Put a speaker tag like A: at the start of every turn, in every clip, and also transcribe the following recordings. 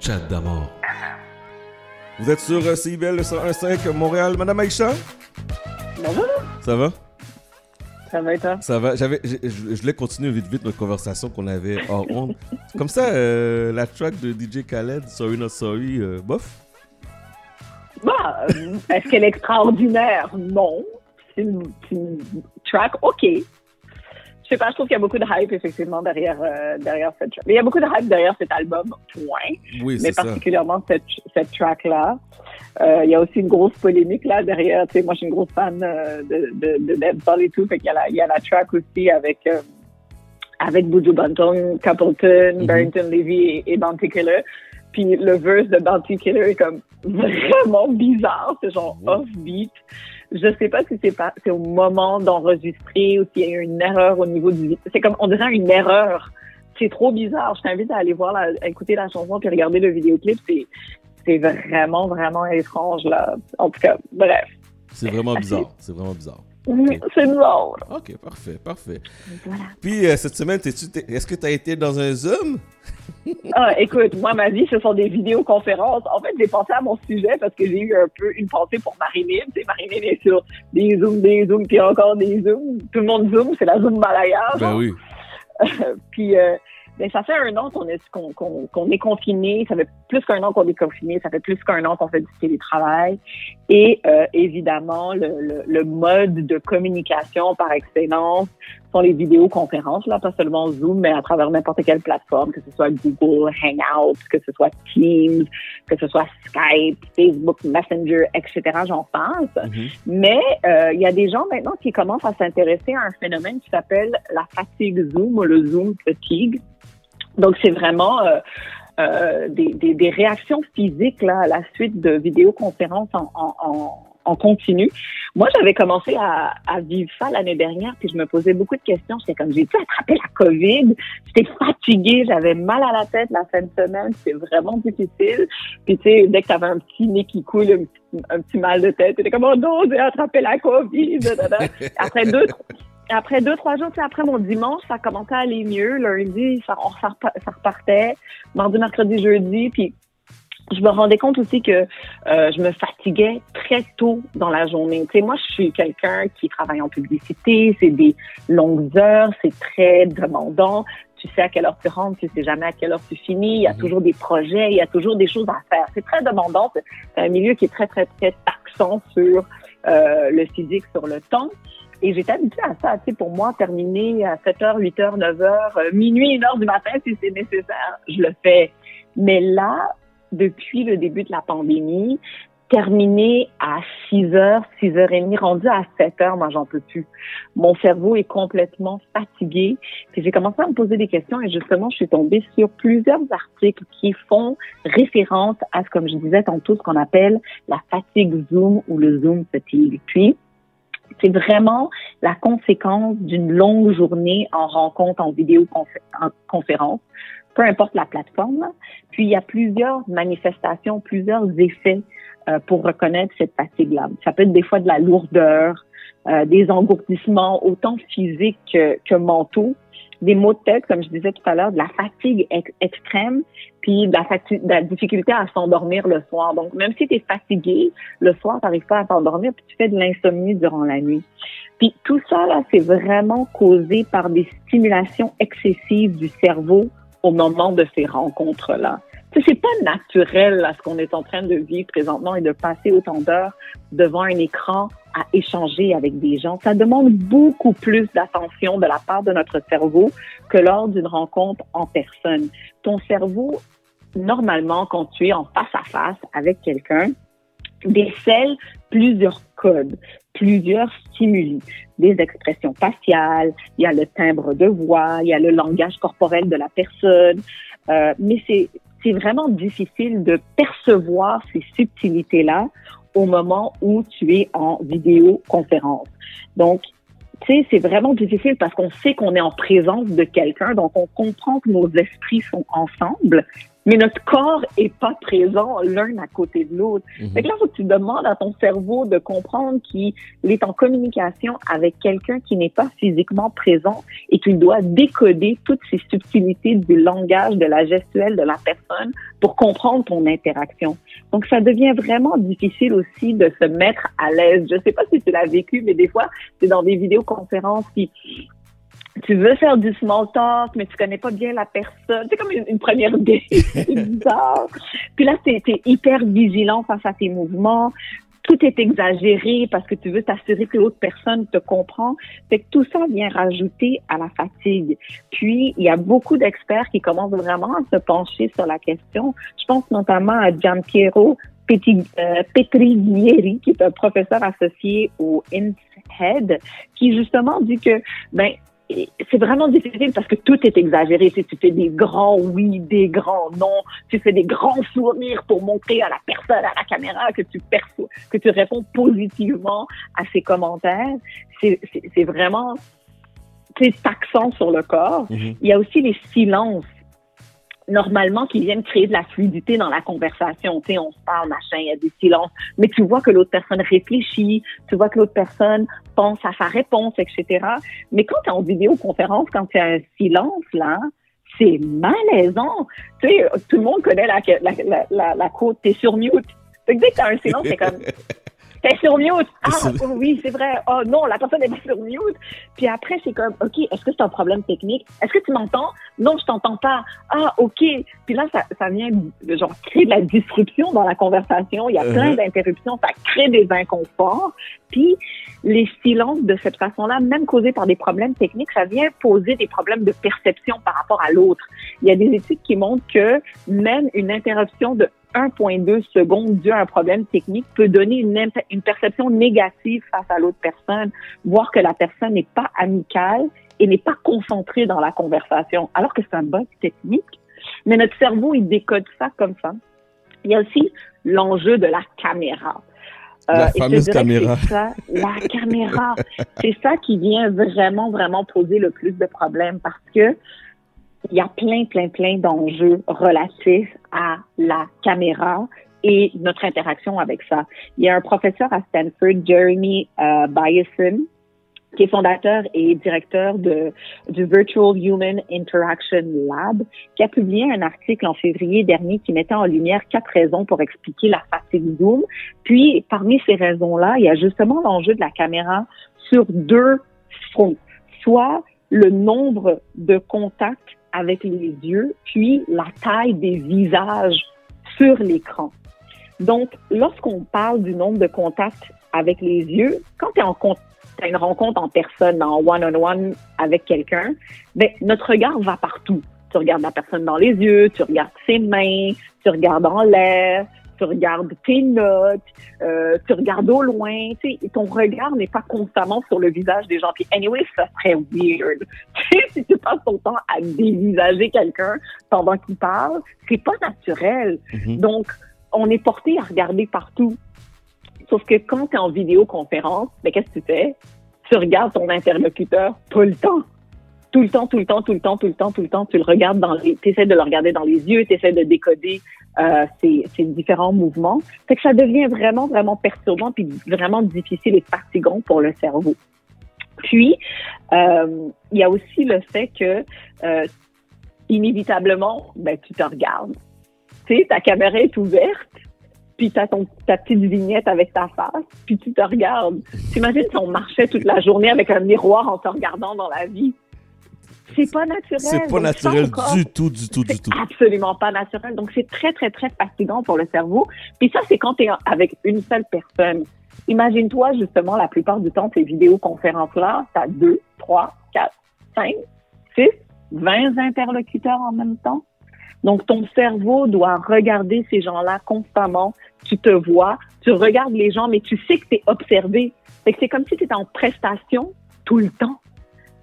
A: Chat d'amour. Vous êtes sur euh, CIBL le 101.5 Montréal. Madame Aïcha,
B: Bonjour,
A: ça va?
B: ça va et toi?
A: Ça va. J'avais, je, je- je voulais continuer vite vite notre conversation qu'on avait hors honte. Comme ça, euh, la track de DJ Khaled, Sorry Not Sorry, euh, bof.
B: Bah, est-ce qu'elle est extraordinaire? Non. C'est une, c'est une track, OK. Je sais pas, je trouve qu'il y a beaucoup de hype, effectivement, derrière, euh, derrière cette track. Mais il y a beaucoup de hype derrière cet album, point.
A: Oui,
B: Mais
A: c'est ça.
B: particulièrement cette, cette track-là. Euh, il y a aussi une grosse polémique là derrière. Tu sais, moi, je suis une grosse fan euh, de, de, de et tout. Fait qu'il y a la, il y a la track aussi avec, avec Buju Banton, Capleton,
A: Mhm.
B: Barrington Levy et, et Bounty Killer. Puis le verse de Bounty Killer est comme vraiment bizarre. C'est genre off-beat. Je sais pas si c'est pas, c'est au moment d'enregistrer ou s'il y a eu une erreur au niveau du, c'est comme, on dirait une erreur. C'est trop bizarre. Je t'invite à aller voir la, à écouter la chanson puis regarder le vidéoclip. C'est, c'est vraiment, vraiment étrange, là. En tout cas, bref.
A: C'est vraiment bizarre. C'est vraiment bizarre.
B: C'est drôle.
A: Ok, parfait, parfait.
B: Voilà.
A: Puis euh, cette semaine, est-ce que tu as été dans un Zoom?
B: Ah, écoute, moi, ma vie, ce sont des vidéoconférences. En fait, j'ai pensé à mon sujet parce que j'ai eu un peu une pensée pour Marinine. Tu sais, Marinine est sur des zooms, des zooms, puis encore des zooms. Tout le monde zoom, c'est la zoom malaya.
A: Ben oui.
B: Puis, euh, ben, ça fait un an qu'on est, qu'on, qu'on, qu'on est confiné. Ça fait plus qu'un an qu'on est confiné. Ça fait plus qu'un an qu'on fait du télétravail. Et euh, évidemment, le, le, le mode de communication par excellence sont les vidéoconférences, là, pas seulement Zoom, mais à travers n'importe quelle plateforme, que ce soit Google Hangouts, que ce soit Teams, que ce soit Skype, Facebook Messenger, etc. J'en passe.
A: Mhm.
B: Mais euh, il y a des gens maintenant qui commencent à s'intéresser à un phénomène qui s'appelle la fatigue Zoom ou le Zoom fatigue. Donc, c'est vraiment euh, euh, des, des, des réactions physiques là, à la suite de vidéoconférences en, en, en, continu. Moi, j'avais commencé à, à vivre ça l'année dernière, puis je me posais beaucoup de questions. J'étais comme, j'ai-tu attrapé la COVID? J'étais fatiguée, j'avais mal à la tête la fin de semaine, c'était vraiment difficile. Puis, tu sais, dès que t'avais un petit nez qui coule, un petit, un petit mal de tête, t'étais comme, oh non, j'ai attrapé la COVID. Après deux, après deux, trois jours, tu sais, après mon dimanche, ça commençait à aller mieux. Lundi, ça, on, repartait. Mardi, mercredi, jeudi. Puis je me rendais compte aussi que euh, je me fatiguais très tôt dans la journée. Tu sais, moi, je suis quelqu'un qui travaille en publicité. C'est des longues heures. C'est très demandant. Tu sais à quelle heure tu rentres, tu sais jamais à quelle heure tu finis. Il y a
A: Mhm.
B: toujours des projets, il y a toujours des choses à faire. C'est très demandant. C'est c'est un milieu qui est très, très, très taxant sur euh, le physique, sur le temps. Et j'étais habituée à ça, tu sais, pour moi, terminer à 7h, 8h, 9h, minuit, 1h du matin, si c'est nécessaire, je le fais. Mais là, depuis le début de la pandémie, terminer à 6h, 6h30, rendu à 7h, moi, j'en peux plus. Mon cerveau est complètement fatigué. Puis j'ai commencé à me poser des questions et justement, je suis tombée sur plusieurs articles qui font référence à, ce, comme je disais tantôt, ce qu'on appelle la fatigue Zoom ou le Zoom fatigue. Puis, c'est vraiment la conséquence d'une longue journée en rencontre, en vidéoconférence, peu importe la plateforme. Puis, il y a plusieurs manifestations, plusieurs effets euh, pour reconnaître cette fatigue-là. Ça peut être des fois de la lourdeur, euh, des engourdissements, autant physiques que, que mentaux, des maux de tête, comme je disais tout à l'heure, de la fatigue ex- extrême, puis de la, de la difficulté à s'endormir le soir. Donc, même si tu es fatigué, le soir, tu n'arrives pas à t'endormir, puis tu fais de l'insomnie durant la nuit. Puis tout ça, là, c'est vraiment causé par des stimulations excessives du cerveau au moment de ces rencontres-là. C'est pas naturel, là, ce qu'on est en train de vivre présentement et de passer autant d'heures devant un écran à échanger avec des gens. Ça demande beaucoup plus d'attention de la part de notre cerveau que lors d'une rencontre en personne. Ton cerveau, normalement, quand tu es en face à face avec quelqu'un, décèle plusieurs codes, plusieurs stimuli, des expressions faciales, il y a le timbre de voix, il y a le langage corporel de la personne, euh, mais c'est c'est vraiment difficile de percevoir ces subtilités-là au moment où tu es en vidéoconférence. Donc, tu sais, c'est vraiment difficile parce qu'on sait qu'on est en présence de quelqu'un, donc on comprend que nos esprits sont ensemble, mais notre corps est pas présent l'un à côté de l'autre. Mm là, faut que tu demandes à ton cerveau de comprendre qu'il est en communication avec quelqu'un qui n'est pas physiquement présent et qu'il doit décoder toutes ces subtilités du langage, de la gestuelle de la personne pour comprendre ton interaction. Donc, ça devient vraiment difficile aussi de se mettre à l'aise. Je sais pas si tu l'as vécu, mais des fois, c'est dans des vidéoconférences qui tu veux faire du small talk, mais tu connais pas bien la personne. C'est comme une, première date. bizarre. Puis là, tu es, hyper vigilant face à tes mouvements. Tout est exagéré parce que tu veux t'assurer que l'autre personne te comprend. Fait que tout ça vient rajouter à la fatigue. Puis, il y a beaucoup d'experts qui commencent vraiment à se pencher sur la question. Je pense notamment à Giampiero euh, Petriglieri, qui est un professeur associé au INSEAD, qui justement dit que ben c'est vraiment difficile parce que tout est exagéré. Tu, tu fais des grands oui, des grands non, tu fais des grands sourires pour montrer à la personne, à la caméra que tu perçois, que tu réponds positivement à ses commentaires. C'est vraiment, c'est taxant sur le corps. Mm-hmm. Il y a aussi les silences normalement qui viennent créer de la fluidité dans la conversation. Tu sais, on se parle, machin, il y a des silences, mais tu vois que l'autre personne réfléchit, tu vois que l'autre personne pense à sa réponse, etc. Mais quand tu es en vidéoconférence, quand tu as un silence, là, c'est malaisant. Tu sais, tout le monde connaît la, la, la, la, côte, t'es sur mute. Dès que tu as un silence, c'est comme T'es sur mute. Ah, oui, c'est vrai. Oh non, la personne pas sur mute. Puis après, c'est comme, OK, est-ce que c'est un problème technique? Est-ce que tu m'entends? Non, je t'entends pas. Ah, OK. Puis là, ça, ça vient, genre, créer de la disruption dans la conversation. Il y a uh-huh. plein d'interruptions. Ça crée des inconforts. Puis, les silences de cette façon-là, même causés par des problèmes techniques, ça vient poser des problèmes de perception par rapport à l'autre. Il y a des études qui montrent que même une interruption de 1,2 secondes dû à un problème technique peut donner une, une perception négative face à l'autre personne, voir que la personne n'est pas amicale et n'est pas concentrée dans la conversation, alors que c'est un bug technique. Mais notre cerveau, il décode ça comme ça. Il y a aussi l'enjeu de la caméra.
A: Euh, la fameuse caméra.
B: Ça, la caméra. C'est ça qui vient vraiment, vraiment poser le plus de problèmes parce que il y a plein, plein, plein d'enjeux relatifs à la caméra et notre interaction avec ça. Il y a un professeur à Stanford, Jeremy euh, Bayerson, qui est fondateur et directeur de, du Virtual Human Interaction Lab, qui a publié un article en février dernier qui mettait en lumière quatre raisons pour expliquer la fatigue Zoom. Puis, parmi ces raisons-là, il y a justement l'enjeu de la caméra sur deux fronts. Soit le nombre de contacts avec les yeux, puis la taille des visages sur l'écran. Donc, lorsqu'on parle du nombre de contacts avec les yeux, quand tu es une rencontre en personne, en one-on-one avec quelqu'un, ben, notre regard va partout. Tu regardes la personne dans les yeux, tu regardes ses mains, tu regardes en l'air, tu regardes tes notes, euh, tu regardes au loin, tu sais, ton regard n'est pas constamment sur le visage des gens. Puis anyway, ça serait weird. si tu passes ton temps à dévisager quelqu'un pendant qu'il parle, c'est pas naturel. Mm-hmm. Donc, on est porté à regarder partout. Sauf que quand tu es en vidéoconférence, ben, qu'est-ce que tu fais? Tu regardes ton interlocuteur tout le temps tout le temps, tout le temps, tout le temps, tout le temps, tout le temps, tu le regardes dans les, essaies de le regarder dans les yeux, tu essaies de décoder euh, ces, différents mouvements. Fait que ça devient vraiment, vraiment perturbant puis vraiment difficile et fatigant pour le cerveau. Puis, euh, il y a aussi le fait que euh, inévitablement, ben, tu te regardes. Tu sais, ta caméra est ouverte, puis tu as ton, ta petite vignette avec ta face, puis tu te regardes. T'imagines si on marchait toute la journée avec un miroir en te regardant dans la vie? C'est pas naturel.
A: C'est pas naturel du tout, du tout, du tout.
B: Absolument pas naturel. Donc, c'est très, très, très fatigant pour le cerveau. Puis ça, c'est quand tu es avec une seule personne. Imagine-toi, justement, la plupart du temps, ces vidéoconférences-là, tu as deux, trois, quatre, cinq, six, vingt interlocuteurs en même temps. Donc, ton cerveau doit regarder ces gens-là constamment. Tu te vois, tu regardes les gens, mais tu sais que tu es observé. c'est comme si tu étais en prestation tout le temps.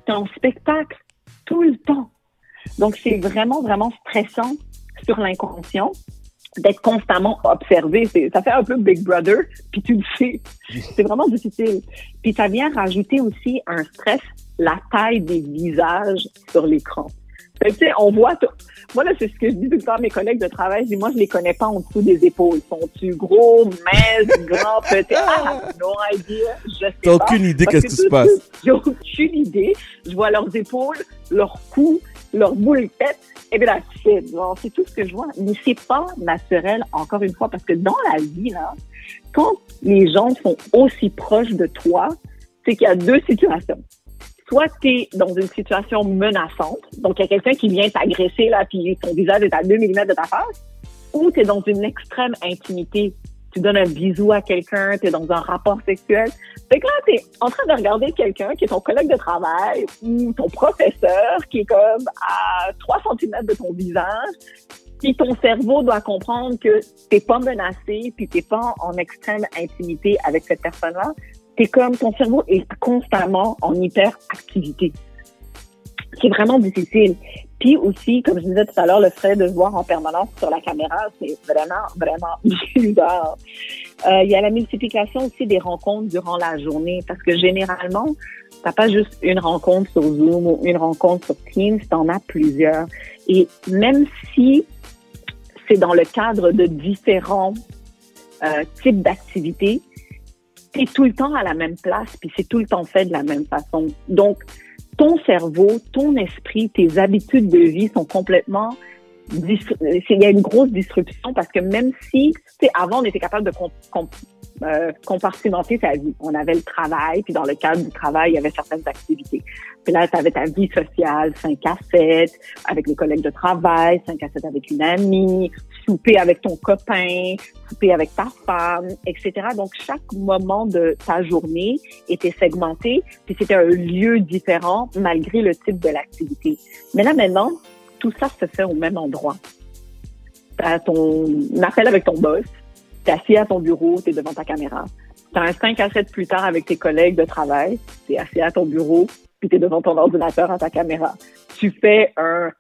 B: Tu es en spectacle tout le temps. Donc, c'est vraiment, vraiment stressant sur l'inconscient d'être constamment observé. Ça fait un peu Big Brother, puis tu le sais. C'est vraiment difficile. Puis ça vient rajouter aussi un stress, la taille des visages sur l'écran. Tu sais, on voit tout. Moi, là, c'est ce que je dis tout le temps à mes collègues de travail. Je dis, moi, je les connais pas en dessous des épaules. Sont-tu gros, minces, grands, petits? Ah, no idea. Je sais
A: T'as aucune idée qu'est-ce qui se passe.
B: J'ai aucune idée. Je vois leurs épaules, leurs coups, leurs boules tête. Et bien, c'est tout ce que je vois. Mais c'est pas naturel, encore une fois, parce que dans la vie, là, quand les gens sont aussi proches de toi, c'est qu'il y a deux situations soit tu es dans une situation menaçante, donc il y a quelqu'un qui vient t'agresser, là, puis ton visage est à 2 mm de ta face, ou tu es dans une extrême intimité. Tu donnes un bisou à quelqu'un, tu es dans un rapport sexuel. Fait que là, tu es en train de regarder quelqu'un qui est ton collègue de travail ou ton professeur qui est comme à 3 cm de ton visage, puis ton cerveau doit comprendre que t'es pas menacé, puis t'es pas en extrême intimité avec cette personne-là c'est comme ton cerveau est constamment en hyperactivité. C'est vraiment difficile. Puis aussi, comme je disais tout à l'heure, le fait de voir en permanence sur la caméra, c'est vraiment, vraiment bizarre. Euh, il y a la multiplication aussi des rencontres durant la journée parce que généralement, t'as pas juste une rencontre sur Zoom ou une rencontre sur Teams, t'en as plusieurs. Et même si c'est dans le cadre de différents euh, types d'activités, c'est tout le temps à la même place, puis c'est tout le temps fait de la même façon. Donc, ton cerveau, ton esprit, tes habitudes de vie sont complètement il y a une grosse disruption parce que même si, avant, on était capable de euh, compartimenter sa vie. On avait le travail, puis dans le cadre du travail, il y avait certaines activités. Puis là, tu avais ta vie sociale, 5 à 7, avec les collègues de travail, 5 à 7 avec une amie, souper avec ton copain, souper avec ta femme, etc. Donc, chaque moment de ta journée était segmenté, puis c'était un lieu différent malgré le type de l'activité. Mais là, maintenant, tout ça se fait au même endroit. Tu as ton appel avec ton boss, tu es assis à ton bureau, tu es devant ta caméra. Tu as un 5 à 7 plus tard avec tes collègues de travail, tu es assis à ton bureau, puis tu es devant ton ordinateur à ta caméra. Tu fais un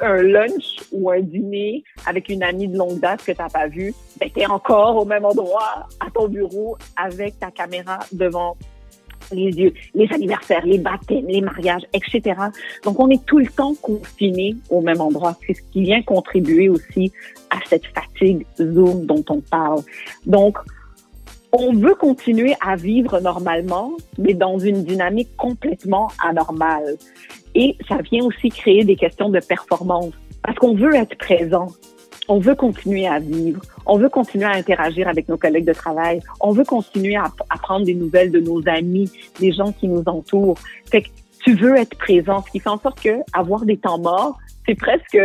B: un lunch ou un dîner avec une amie de longue date que tu n'as pas vue, ben, tu es encore au même endroit, à ton bureau, avec ta caméra devant les yeux, les anniversaires, les baptêmes, les mariages, etc. Donc, on est tout le temps confiné au même endroit. C'est ce qui vient contribuer aussi à cette fatigue Zoom dont on parle. Donc, on veut continuer à vivre normalement, mais dans une dynamique complètement anormale. Et ça vient aussi créer des questions de performance. Parce qu'on veut être présent. On veut continuer à vivre, on veut continuer à interagir avec nos collègues de travail, on veut continuer à, prendre des nouvelles de nos amis, des gens qui nous entourent. Fait que tu veux être présent, ce qui fait en sorte que avoir des temps morts, c'est presque,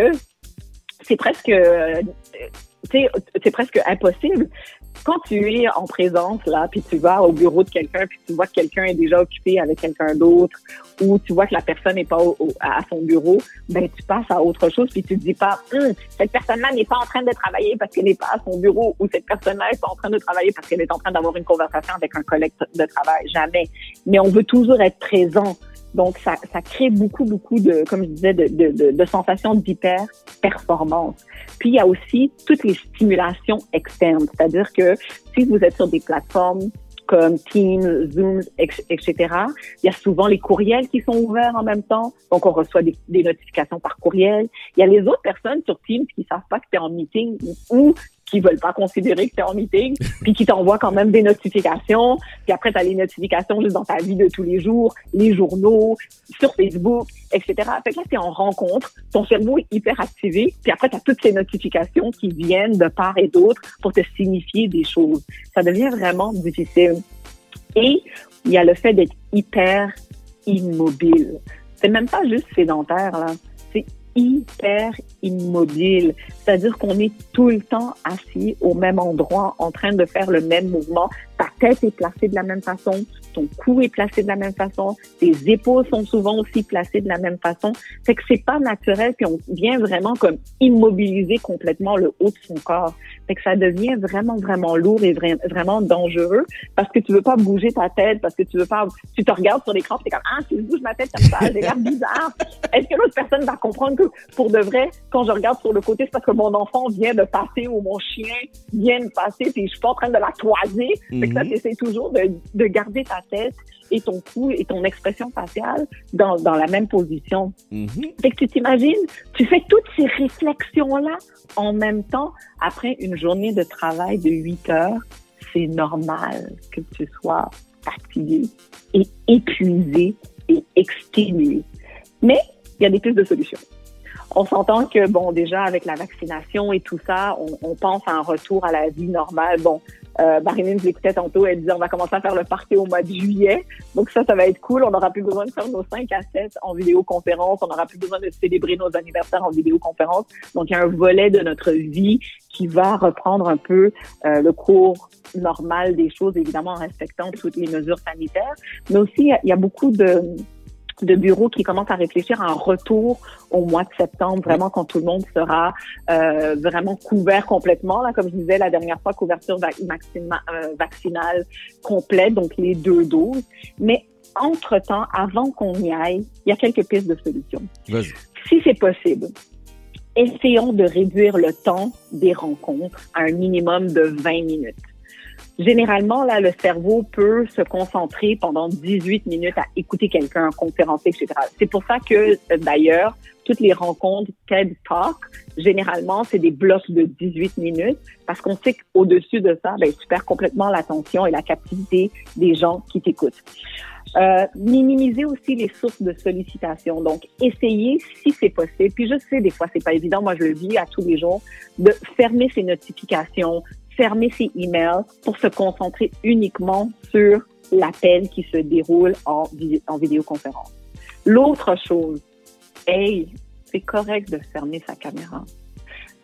B: c'est presque, euh, c'est presque impossible quand tu es en présence, là, puis tu vas au bureau de quelqu'un, puis tu vois que quelqu'un est déjà occupé avec quelqu'un d'autre, ou tu vois que la personne n'est pas à son bureau, ben tu passes à autre chose, puis tu te dis pas, hum, cette personne-là n'est pas en train de travailler parce qu'elle n'est pas à son bureau, ou cette personne-là n'est pas en train de travailler parce qu'elle est en train d'avoir une conversation avec un collègue de travail. Jamais. Mais on veut toujours être présent. Donc, ça, ça crée beaucoup, beaucoup de, comme je disais, de, de, de sensations d'hyper-performance. Puis, il y a aussi toutes les stimulations externes. C'est-à-dire que si vous êtes sur des plateformes comme Teams, Zoom, etc. Il y a souvent les courriels qui sont ouverts en même temps, donc on reçoit des, des notifications par courriel. Il y a les autres personnes sur Teams qui savent pas que tu es en meeting ou qui veulent pas considérer que tu es en meeting, puis qui t'envoient quand même des notifications. Puis après, tu as les notifications juste dans ta vie de tous les jours, les journaux, sur Facebook, etc. Fait que là, tu es en rencontre, ton cerveau est hyper activé, puis après, tu as toutes ces notifications qui viennent de part et d'autre pour te signifier des choses. Ça devient vraiment difficile. Et il y a le fait d'être hyper immobile. C'est même pas juste sédentaire, là. Hyper immobile. C'est-à-dire qu'on est tout le temps assis au même endroit, en train de faire le même mouvement. Ta tête est placée de la même façon, ton cou est placé de la même façon, tes épaules sont souvent aussi placées de la même façon. C'est que c'est pas naturel, puis on vient vraiment comme immobiliser complètement le haut de son corps. Fait que ça devient vraiment, vraiment lourd et vraiment dangereux parce que tu veux pas bouger ta tête, parce que tu veux pas, tu te regardes sur l'écran, es comme, ah, si je bouge ma tête comme ça, j'ai l'air bizarre. Est-ce que l'autre personne va comprendre pour de vrai, quand je regarde sur le côté, c'est parce que mon enfant vient de passer ou mon chien vient de passer puis je suis pas en train de la toiser. Fait que ça, essaie toujours de, de, garder ta tête et ton cou et ton expression faciale dans, dans la même position. Fait que tu t'imagines, tu fais toutes ces réflexions-là en même temps après une journée de travail de 8 heures. C'est normal que tu sois fatigué et épuisé et exténué. Mais il y a des pistes de solutions. On s'entend que, bon, déjà, avec la vaccination et tout ça, on, on pense à un retour à la vie normale. Bon, euh, Marilyn, je l'écoutais tantôt, elle disait on va commencer à faire le party au mois de juillet. Donc ça, ça va être cool. On n'aura plus besoin de faire nos 5 à 7 en vidéoconférence. On n'aura plus besoin de célébrer nos anniversaires en vidéoconférence. Donc il y a un volet de notre vie qui va reprendre un peu euh, le cours normal des choses, évidemment en respectant toutes les mesures sanitaires. Mais aussi, il y a beaucoup de de bureaux qui commencent à réfléchir à un retour au mois de septembre, vraiment quand tout le monde sera euh, vraiment couvert complètement. Là, comme je disais la dernière fois, couverture euh, vaccinale complète, donc les deux doses. Mais entre-temps, avant qu'on y aille, il y a quelques pistes de solutions. Si c'est possible, essayons de réduire le temps des rencontres à un minimum de 20 minutes. Généralement, là, le cerveau peut se concentrer pendant 18 minutes à écouter quelqu'un, conférencer, etc. C'est pour ça que, d'ailleurs, toutes les rencontres TED Talk, généralement, c'est des blocs de 18 minutes parce qu'on sait qu'au-dessus de ça, ben, tu perds complètement l'attention et la captivité des gens qui t'écoutent. Euh, minimiser aussi les sources de sollicitation. Donc, essayer, si c'est possible, puis je sais, des fois, c'est pas évident, moi, je le vis à tous les jours, de fermer ses notifications, fermer ses emails pour se concentrer uniquement sur l'appel qui se déroule en, en vidéoconférence. L'autre chose, hey, c'est correct de fermer sa caméra.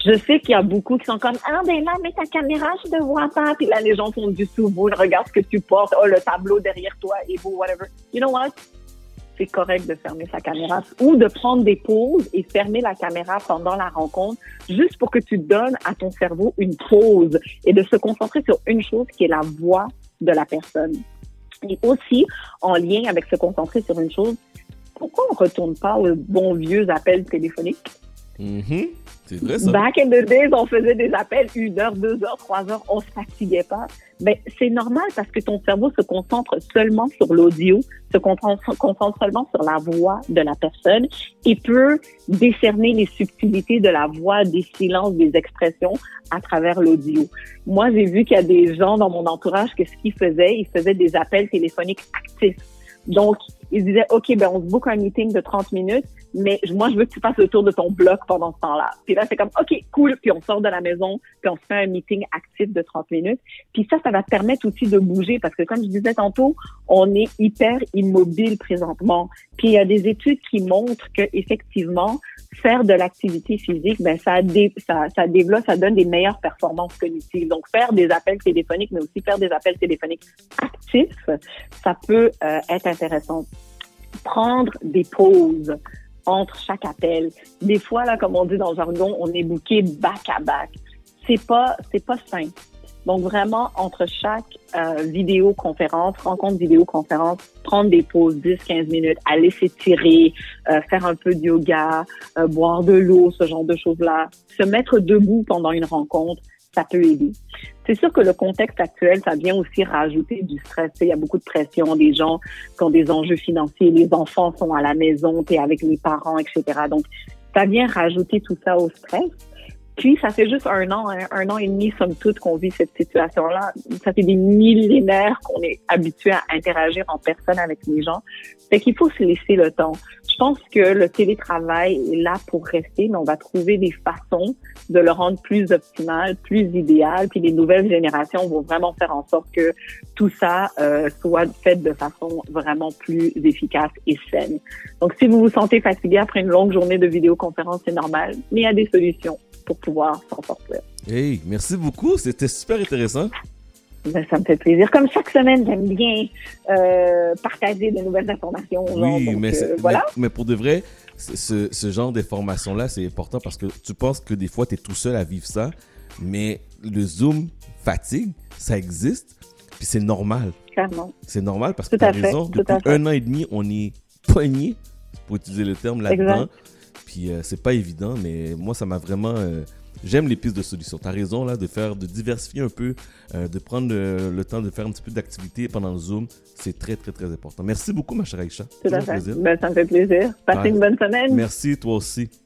B: Je sais qu'il y a beaucoup qui sont comme ah ben là mets ta caméra je te vois pas puis là les gens font du sous regarde ce que tu portes oh le tableau derrière toi est beau whatever you know what? C'est correct de fermer sa caméra ou de prendre des pauses et fermer la caméra pendant la rencontre juste pour que tu donnes à ton cerveau une pause et de se concentrer sur une chose qui est la voix de la personne. Et aussi, en lien avec se concentrer sur une chose, pourquoi on retourne pas aux bons vieux appels téléphoniques?
A: Mm-hmm. C'est vrai, ça.
B: Back in the days, on faisait des appels une heure, deux heures, trois heures, on se fatiguait pas. Ben, c'est normal parce que ton cerveau se concentre seulement sur l'audio, se concentre seulement sur la voix de la personne et peut décerner les subtilités de la voix, des silences, des expressions à travers l'audio. Moi, j'ai vu qu'il y a des gens dans mon entourage que ce qu'ils faisaient, ils faisaient des appels téléphoniques actifs. Donc, ils disaient, OK, ben, on se book un meeting de 30 minutes, mais moi, je veux que tu fasses le tour de ton bloc pendant ce temps-là. Puis là, c'est comme, OK, cool. Puis on sort de la maison, puis on se fait un meeting actif de 30 minutes. Puis ça, ça va te permettre aussi de bouger parce que comme je disais tantôt, on est hyper immobile présentement. Puis il y a des études qui montrent que effectivement, faire de l'activité physique, ben ça, ça, ça développe, ça donne des meilleures performances cognitives. Donc faire des appels téléphoniques, mais aussi faire des appels téléphoniques actifs, ça peut euh, être intéressant. Prendre des pauses entre chaque appel. Des fois, là, comme on dit dans le jargon, on est booké back à back. C'est pas, c'est pas simple. Donc vraiment, entre chaque euh, vidéoconférence, rencontre vidéoconférence, prendre des pauses 10-15 minutes, aller s'étirer, euh, faire un peu de yoga, euh, boire de l'eau, ce genre de choses-là, se mettre debout pendant une rencontre, ça peut aider. C'est sûr que le contexte actuel, ça vient aussi rajouter du stress. Il y a beaucoup de pression, des gens qui ont des enjeux financiers, les enfants sont à la maison, tu es avec les parents, etc. Donc, ça vient rajouter tout ça au stress. Puis, ça fait juste un an, hein, un an et demi, somme toute, qu'on vit cette situation-là. Ça fait des millénaires qu'on est habitué à interagir en personne avec les gens. Fait qu'il faut se laisser le temps. Je pense que le télétravail est là pour rester, mais on va trouver des façons de le rendre plus optimal, plus idéal. Puis les nouvelles générations vont vraiment faire en sorte que tout ça euh, soit fait de façon vraiment plus efficace et saine. Donc, si vous vous sentez fatigué après une longue journée de vidéoconférence, c'est normal, mais il y a des solutions pour pouvoir s'en sortir.
A: Hey, merci beaucoup. C'était super intéressant.
B: Ben, ça me fait plaisir. Comme chaque semaine, j'aime bien euh, partager de nouvelles informations.
A: Oui, mais, euh, voilà. mais, pour de vrai, ce, ce genre d'informations-là, c'est important parce que tu penses que des fois, tu es tout seul à vivre ça, mais le Zoom fatigue, ça existe, puis c'est normal.
B: Clairement.
A: C'est normal parce que tu as raison. Depuis un an et demi, on est poigné, pour utiliser le terme là-dedans. Puis euh, c'est pas évident, mais moi, ça m'a vraiment j'aime les pistes de solutions. Tu as raison là de faire, de diversifier un peu, euh, de prendre le, temps de faire un petit peu d'activité pendant le Zoom. C'est très, très, très important. Merci beaucoup, ma chère Aïcha.
B: Tout à fait. Ben, ça me fait plaisir. Passez une bonne semaine.
A: Merci, toi aussi.